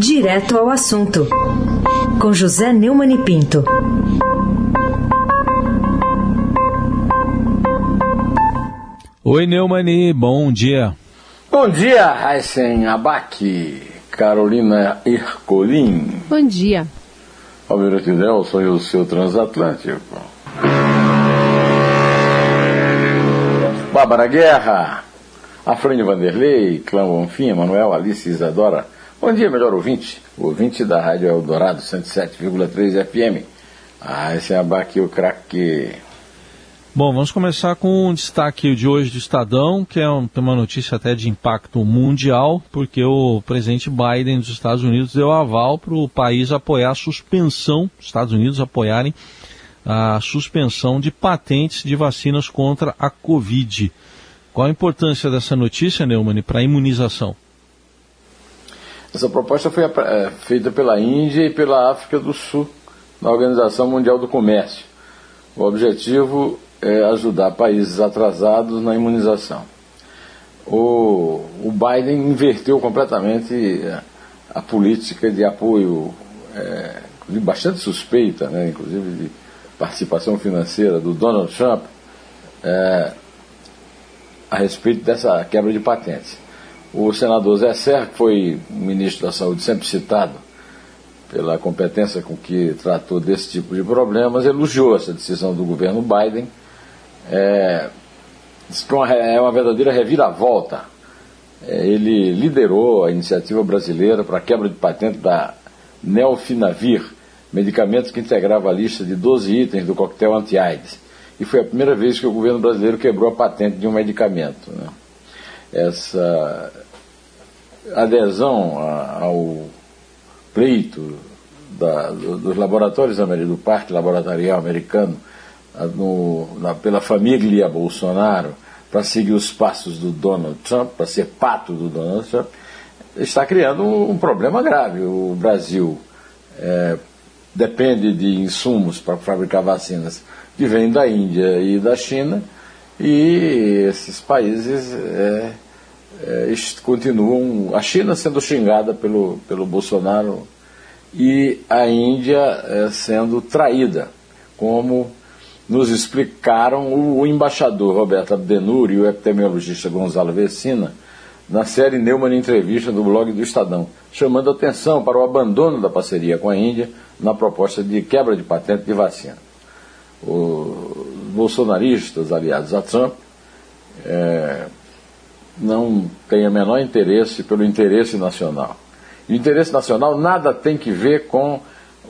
Direto ao assunto, com José Neumann e Pinto. Oi, Neumani, bom dia. Bom dia, Raíssen Abac, Carolina Ercolim. Bom dia. Almirante Nelson e o seu transatlântico. Bárbara Guerra, Afrânio Vanderlei, Clã Bonfim, Manuel, Alice Isadora. Bom dia, melhor ouvinte. Ouvinte da Rádio Eldorado 107,3 FM. Ah, esse é Abac, o craque. Bom, vamos começar com um destaque de hoje do Estadão, que é um, uma notícia até de impacto mundial, porque o presidente Biden dos Estados Unidos deu aval para o país apoiar a suspensão, Estados Unidos apoiarem a suspensão de patentes de vacinas contra a Covid. Qual a importância dessa notícia, Neumann, para a imunização? Essa proposta foi é, feita pela Índia e pela África do Sul na Organização Mundial do Comércio. O objetivo é ajudar países atrasados na imunização. O, o Biden inverteu completamente a, a política de apoio, é, bastante suspeita, né, inclusive de participação financeira do Donald Trump é, a respeito dessa quebra de patentes. O senador Zé Serra, que foi ministro da Saúde sempre citado pela competência com que tratou desse tipo de problemas, elogiou essa decisão do governo Biden é, é uma verdadeira reviravolta. É, ele liderou a iniciativa brasileira para a quebra de patente da Nelfinavir, medicamento que integrava a lista de 12 itens do coquetel anti-AIDS. E foi a primeira vez que o governo brasileiro quebrou a patente de um medicamento. Né? Essa adesão ao pleito da, dos laboratórios do Parque Laboratorial Americano no, na, pela família Bolsonaro para seguir os passos do Donald Trump, para ser pato do Donald Trump, está criando um, um problema grave. O Brasil é, depende de insumos para fabricar vacinas que vêm da Índia e da China, e esses países é, é, continuam. A China sendo xingada pelo, pelo Bolsonaro e a Índia é, sendo traída, como nos explicaram o, o embaixador Roberto Abdenur e o epidemiologista Gonzalo Vecina na série Neumann Entrevista do blog do Estadão, chamando atenção para o abandono da parceria com a Índia na proposta de quebra de patente de vacina. Os bolsonaristas aliados a Trump é, não têm o menor interesse pelo interesse nacional. E o interesse nacional nada tem que ver com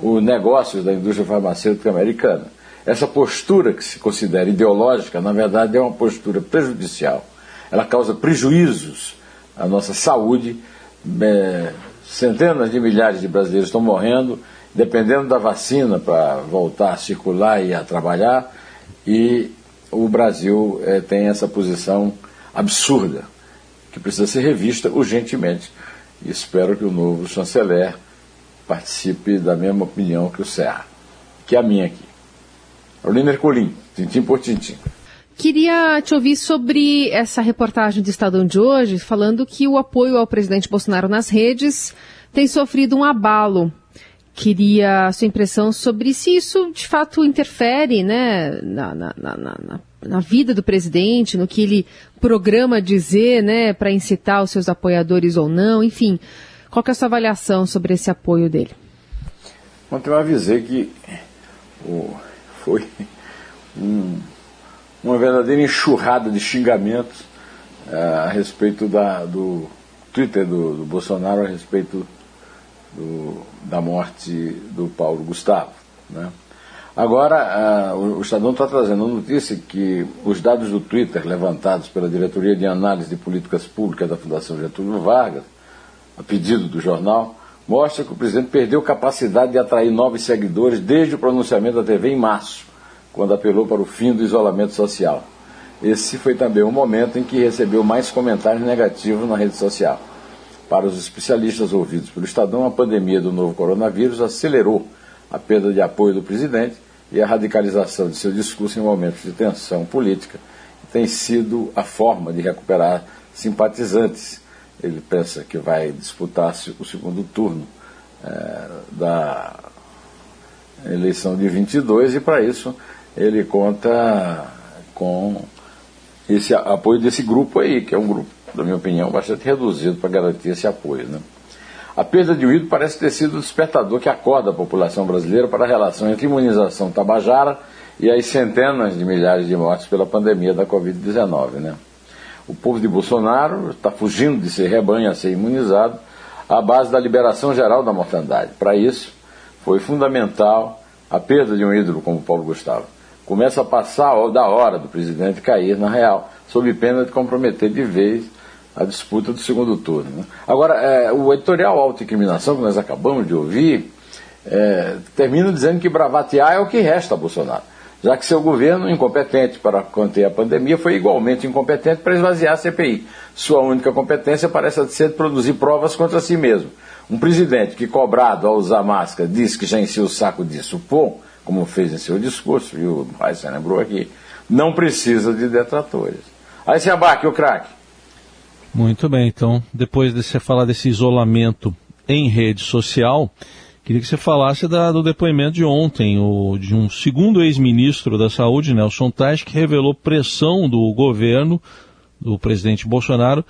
o negócio da indústria farmacêutica americana. Essa postura que se considera ideológica, na verdade, é uma postura prejudicial. Ela causa prejuízos à nossa saúde. É, centenas de milhares de brasileiros estão morrendo, dependendo da vacina para voltar a circular e a trabalhar. E o Brasil é, tem essa posição absurda, que precisa ser revista urgentemente. E espero que o novo chanceler participe da mesma opinião que o Serra, que é a minha aqui. Carolina Ercolim, tintim por tintim. Queria te ouvir sobre essa reportagem de Estadão de hoje, falando que o apoio ao presidente Bolsonaro nas redes tem sofrido um abalo. Queria a sua impressão sobre se isso de fato interfere né, na, na, na, na, vida do presidente, no que ele programa dizer né, para incitar os seus apoiadores ou não, enfim. Qual é a sua avaliação sobre esse apoio dele? Ontem eu avisei que o foi um, uma verdadeira enxurrada de xingamentos uh, a respeito da, do Twitter do, do Bolsonaro a respeito do, da morte do Paulo Gustavo. Né? Agora, uh, o, o Estadão está trazendo a notícia que os dados do Twitter levantados pela Diretoria de Análise de Políticas Públicas da Fundação Getúlio Vargas, a pedido do jornal, mostra que o presidente perdeu capacidade de atrair novos seguidores desde o pronunciamento da TV em março, quando apelou para o fim do isolamento social. Esse foi também o momento em que recebeu mais comentários negativos na rede social. Para os especialistas ouvidos pelo Estadão, a pandemia do novo coronavírus acelerou a perda de apoio do presidente e a radicalização de seu discurso em momentos de tensão política tem sido a forma de recuperar simpatizantes. Ele pensa que vai disputar o segundo turno é, da eleição de 22 e para isso ele conta com esse apoio desse grupo aí, que é um grupo, na minha opinião, bastante reduzido para garantir esse apoio. Né? A perda de ídolo parece ter sido o despertador que acorda a população brasileira para a relação entre imunização tabajara e as centenas de milhares de mortes pela pandemia da Covid-19. Né? O povo de Bolsonaro está fugindo de ser rebanho a ser imunizado à base da liberação geral da mortandade. Para isso, foi fundamental a perda de um ídolo como Paulo Gustavo. Começa a passar da hora do presidente cair na real, sob pena de comprometer de vez a disputa do segundo turno. Né? Agora, é, o editorial Autoincriminação, que nós acabamos de ouvir, é, termina dizendo que bravatear é o que resta a Bolsonaro já que seu governo, incompetente para conter a pandemia, foi igualmente incompetente para esvaziar a CPI. Sua única competência parece ser produzir provas contra si mesmo. Um presidente que, cobrado ao usar máscara, diz que já encheu o saco disso, pô, como fez em seu discurso, e o Raíssa lembrou aqui, não precisa de detratores. Aí se abaque o craque. Muito bem, então, depois de você falar desse isolamento em rede social, Queria que você falasse da, do depoimento de ontem, o, de um segundo ex-ministro da Saúde, Nelson Tais, que revelou pressão do governo, do presidente Bolsonaro,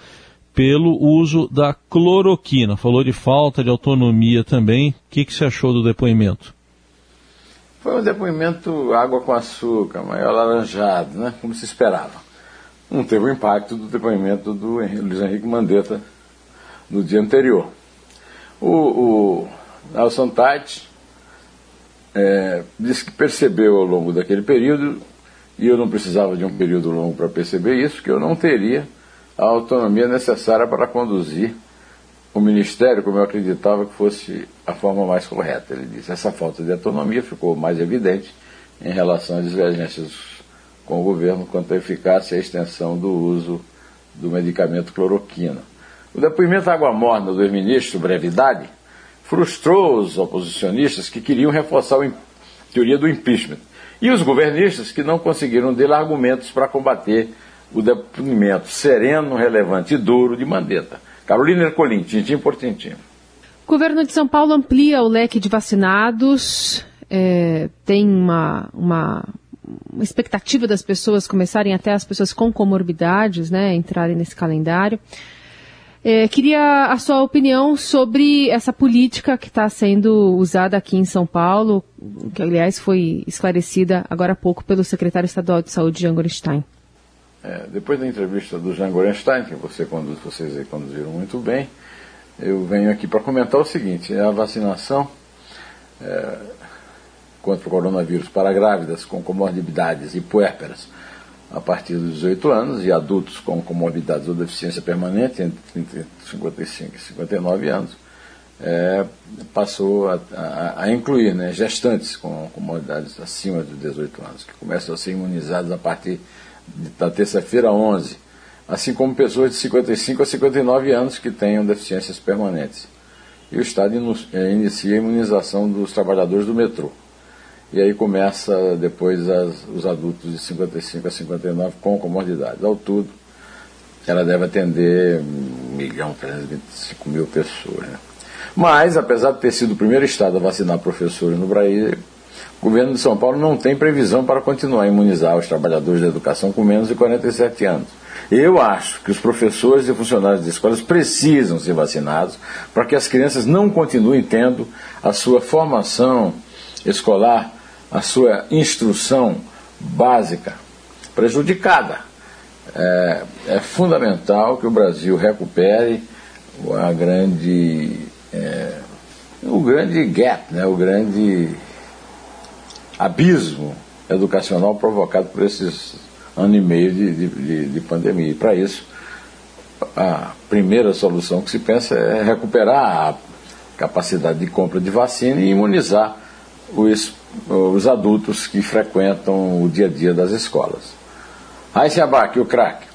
pelo uso da cloroquina. Falou de falta de autonomia também. O que, que você achou do depoimento? Foi um depoimento água com açúcar, maior laranjado, né? como se esperava. Não teve o impacto do depoimento do Luiz Henrique Mandetta no dia anterior. O, o Nelson Tate é, disse que percebeu ao longo daquele período, e eu não precisava de um período longo para perceber isso, que eu não teria a autonomia necessária para conduzir o Ministério como eu acreditava que fosse a forma mais correta. Ele disse essa falta de autonomia ficou mais evidente em relação às divergências com o governo quanto à eficácia e extensão do uso do medicamento cloroquina. O depoimento água morna do ex-ministro Brevidade frustrou os oposicionistas que queriam reforçar a teoria do impeachment e os governistas que não conseguiram dele argumentos para combater o depoimento sereno, relevante e duro de Mandetta. Carolina Ercolim, tintim por tintim. O governo de São Paulo amplia o leque de vacinados, é, tem uma, uma, uma, expectativa das pessoas começarem, até as pessoas com comorbidades, né, entrarem nesse calendário. É, queria a sua opinião sobre essa política que está sendo usada aqui em São Paulo, que aliás foi esclarecida agora há pouco pelo secretário estadual de saúde, Jean Gorenstein. É, depois da entrevista do Jean Gorenstein, que você conduz, vocês conduziram muito bem, eu venho aqui para comentar o seguinte: a vacinação é, contra o coronavírus para grávidas com comorbidades e puérperas a partir dos 18 anos e adultos com comorbidades ou deficiência permanente entre 55 e 59 anos, é, passou a, a, a, incluir né, gestantes com comorbidades acima de 18 anos, que começam a ser imunizados a partir da terça-feira 11, assim como pessoas de 55 a 59 anos que tenham deficiências permanentes. E o Estado inicia a imunização dos trabalhadores do metrô. E aí começa depois as, os adultos de 55 a 59 com comorbidades. Ao todo, ela deve atender 1 milhão 325 mil pessoas. Né? Mas, apesar de ter sido o primeiro estado a vacinar professores no Brasil, o governo de São Paulo não tem previsão para continuar a imunizar os trabalhadores da educação com menos de 47 anos. Eu acho que os professores e funcionários de escolas precisam ser vacinados para que as crianças não continuem tendo a sua formação escolar a sua instrução básica prejudicada. É, é fundamental que o Brasil recupere a grande, é, o grande gap, né, o grande abismo educacional provocado por esses ano e meio de, de, de pandemia. E para isso, a primeira solução que se pensa é recuperar a capacidade de compra de vacina e imunizar os os adultos que frequentam o dia a dia das escolas. Aí se abaque o craque.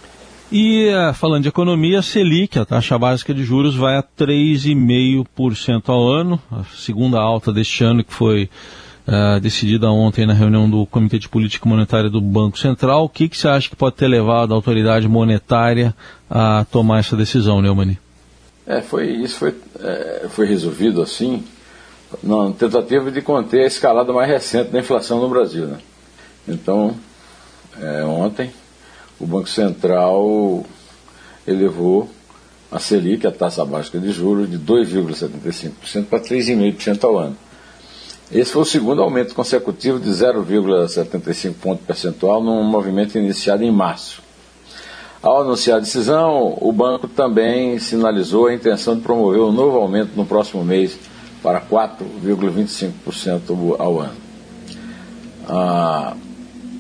E uh, falando de economia, a Selic, a taxa básica de juros, vai a 3,5% ao ano, a segunda alta deste ano que foi uh, decidida ontem na reunião do Comitê de Política Monetária do Banco Central. O que, que você acha que pode ter levado a autoridade monetária a tomar essa decisão, Neumani? É, foi, isso foi, é, foi resolvido assim na tentativa de conter a escalada mais recente da inflação no Brasil. Né? Então, é, ontem, o Banco Central elevou a Selic, a taxa básica de juros, de 2,75% para 3,5% ao ano. Esse foi o segundo aumento consecutivo de 0,75 ponto percentual num movimento iniciado em março. Ao anunciar a decisão, o banco também sinalizou a intenção de promover um novo aumento no próximo mês para 4,25% ao ano. A,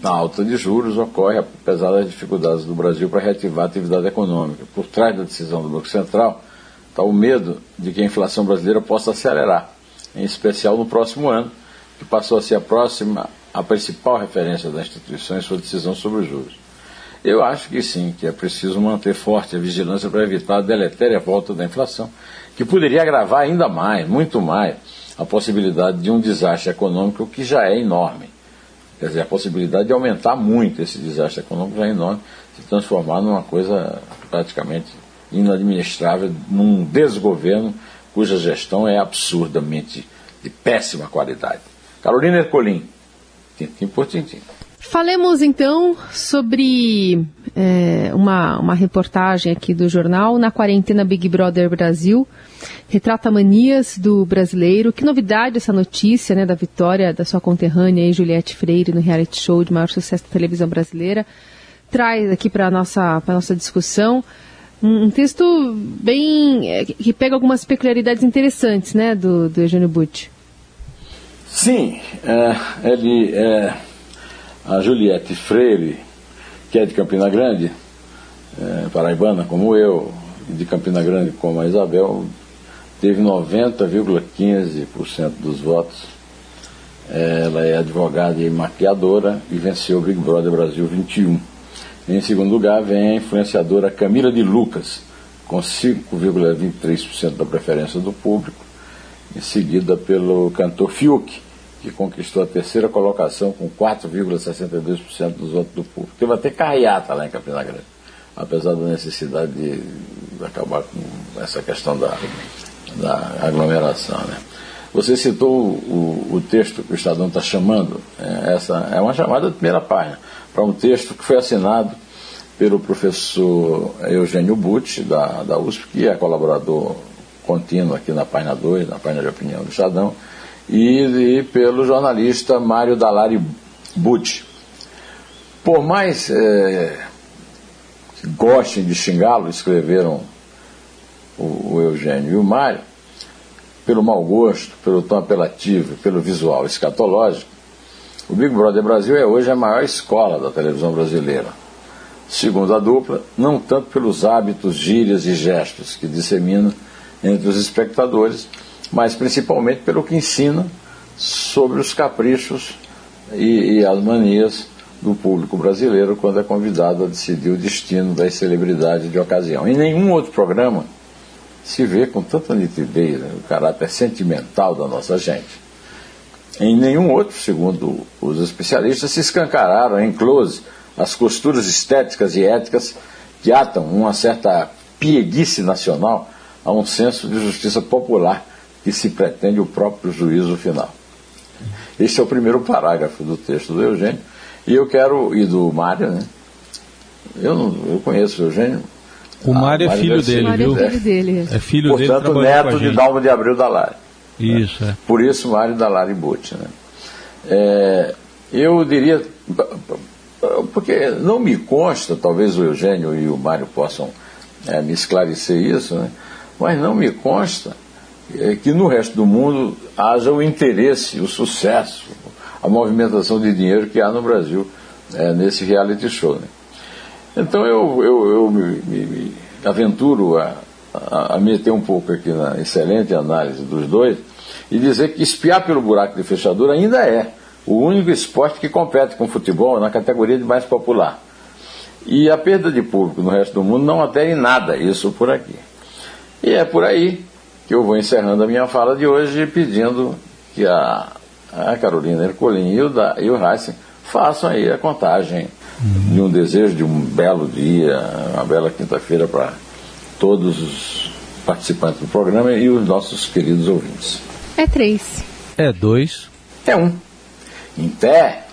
alta de juros ocorre apesar das dificuldades do Brasil para reativar a atividade econômica. Por trás da decisão do Banco Central está o medo de que a inflação brasileira possa acelerar, em especial no próximo ano, que passou a ser a próxima, a principal referência da instituição em sua decisão sobre os juros. Eu acho que sim, que é preciso manter forte a vigilância para evitar a deletéria volta da inflação que poderia agravar ainda mais, muito mais, a possibilidade de um desastre econômico que já é enorme. Quer dizer, a possibilidade de aumentar muito esse desastre econômico já é enorme, se transformar numa coisa praticamente inadministrável, num desgoverno cuja gestão é absurdamente de péssima qualidade. Carolina Ercolim, tintim por tintim. Falemos então sobre é, uma, uma reportagem aqui do jornal na quarentena Big Brother Brasil. Retrata manias do brasileiro. Que novidade essa notícia né, da vitória da sua conterrânea aí, Juliette Freire no reality show de maior sucesso da televisão brasileira. Traz aqui para a nossa, nossa discussão um, texto bem. É, que pega algumas peculiaridades interessantes né, do, do Eugênio Butti. Sim, é, ele. É a Juliette Freire, que é de Campina Grande, é, paraibana como eu, e de Campina Grande como a Isabel, teve 90,15% dos votos. Ela é advogada e maquiadora e venceu o Big Brother Brasil 21. Em segundo lugar vem a influenciadora Camila de Lucas, com 5,23% da preferência do público, em seguida pelo cantor Fiuk, que conquistou a terceira colocação com 4,62% dos votos do público. Teve até carreata lá em Campina Grande, apesar da necessidade de acabar com essa questão da, da aglomeração. Né? Você citou o, o, texto que o Estadão está chamando, é, essa é uma chamada de primeira página, para um texto que foi assinado pelo professor Eugênio Butti, da, da USP, que é colaborador contínuo aqui na página 2, na página de opinião do Estadão, e, e pelo jornalista Mário Dalari Butti. Por mais é, que gostem de xingá-lo, escreveram o, o Eugênio e o Mário, pelo mau gosto, pelo tom apelativo, pelo visual escatológico, o Big Brother Brasil é hoje a maior escola da televisão brasileira. Segundo a dupla, não tanto pelos hábitos, gírias e gestos que dissemina entre os espectadores, mas principalmente pelo que ensina sobre os caprichos e, e as manias do público brasileiro quando é convidado a decidir o destino das celebridades de ocasião. Em nenhum outro programa se vê com tanta nitidez né, o caráter sentimental da nossa gente. Em nenhum outro, segundo os especialistas, se escancararam em close as costuras estéticas e éticas que atam uma certa pieguice nacional a um senso de justiça popular que se pretende o próprio juízo final. Este é o primeiro parágrafo do texto do Eugênio. E eu quero, e do Mário, né? Eu, não, eu conheço o Eugênio. O Mário é filho dele, viu? É filho dele. É filho Portanto, dele. neto de Dalma de Abril da Lari. Isso, né? é. Por isso, Mário da Lari Butti, né? É, eu diria, porque não me consta, talvez o Eugênio e o Mário possam é, me esclarecer isso, né? mas não me consta é, que no resto do mundo haja o interesse, o sucesso, a movimentação de dinheiro que há no Brasil é, nesse reality show. Né? Então eu, eu, eu me, me, me aventuro a, a, a, meter um pouco aqui na excelente análise dos dois e dizer que espiar pelo buraco de fechadura ainda é o único esporte que compete com o futebol na categoria de mais popular. E a perda de público no resto do mundo não altera em nada isso por aqui. E é por aí que eu vou encerrando a minha fala de hoje pedindo que a, a Carolina Ercolim e o, da, e o Heisen façam aí a contagem uhum. de um desejo de um belo dia, uma bela quinta-feira para todos os participantes do programa e os nossos queridos ouvintes. É três. É dois. É um. Em pé.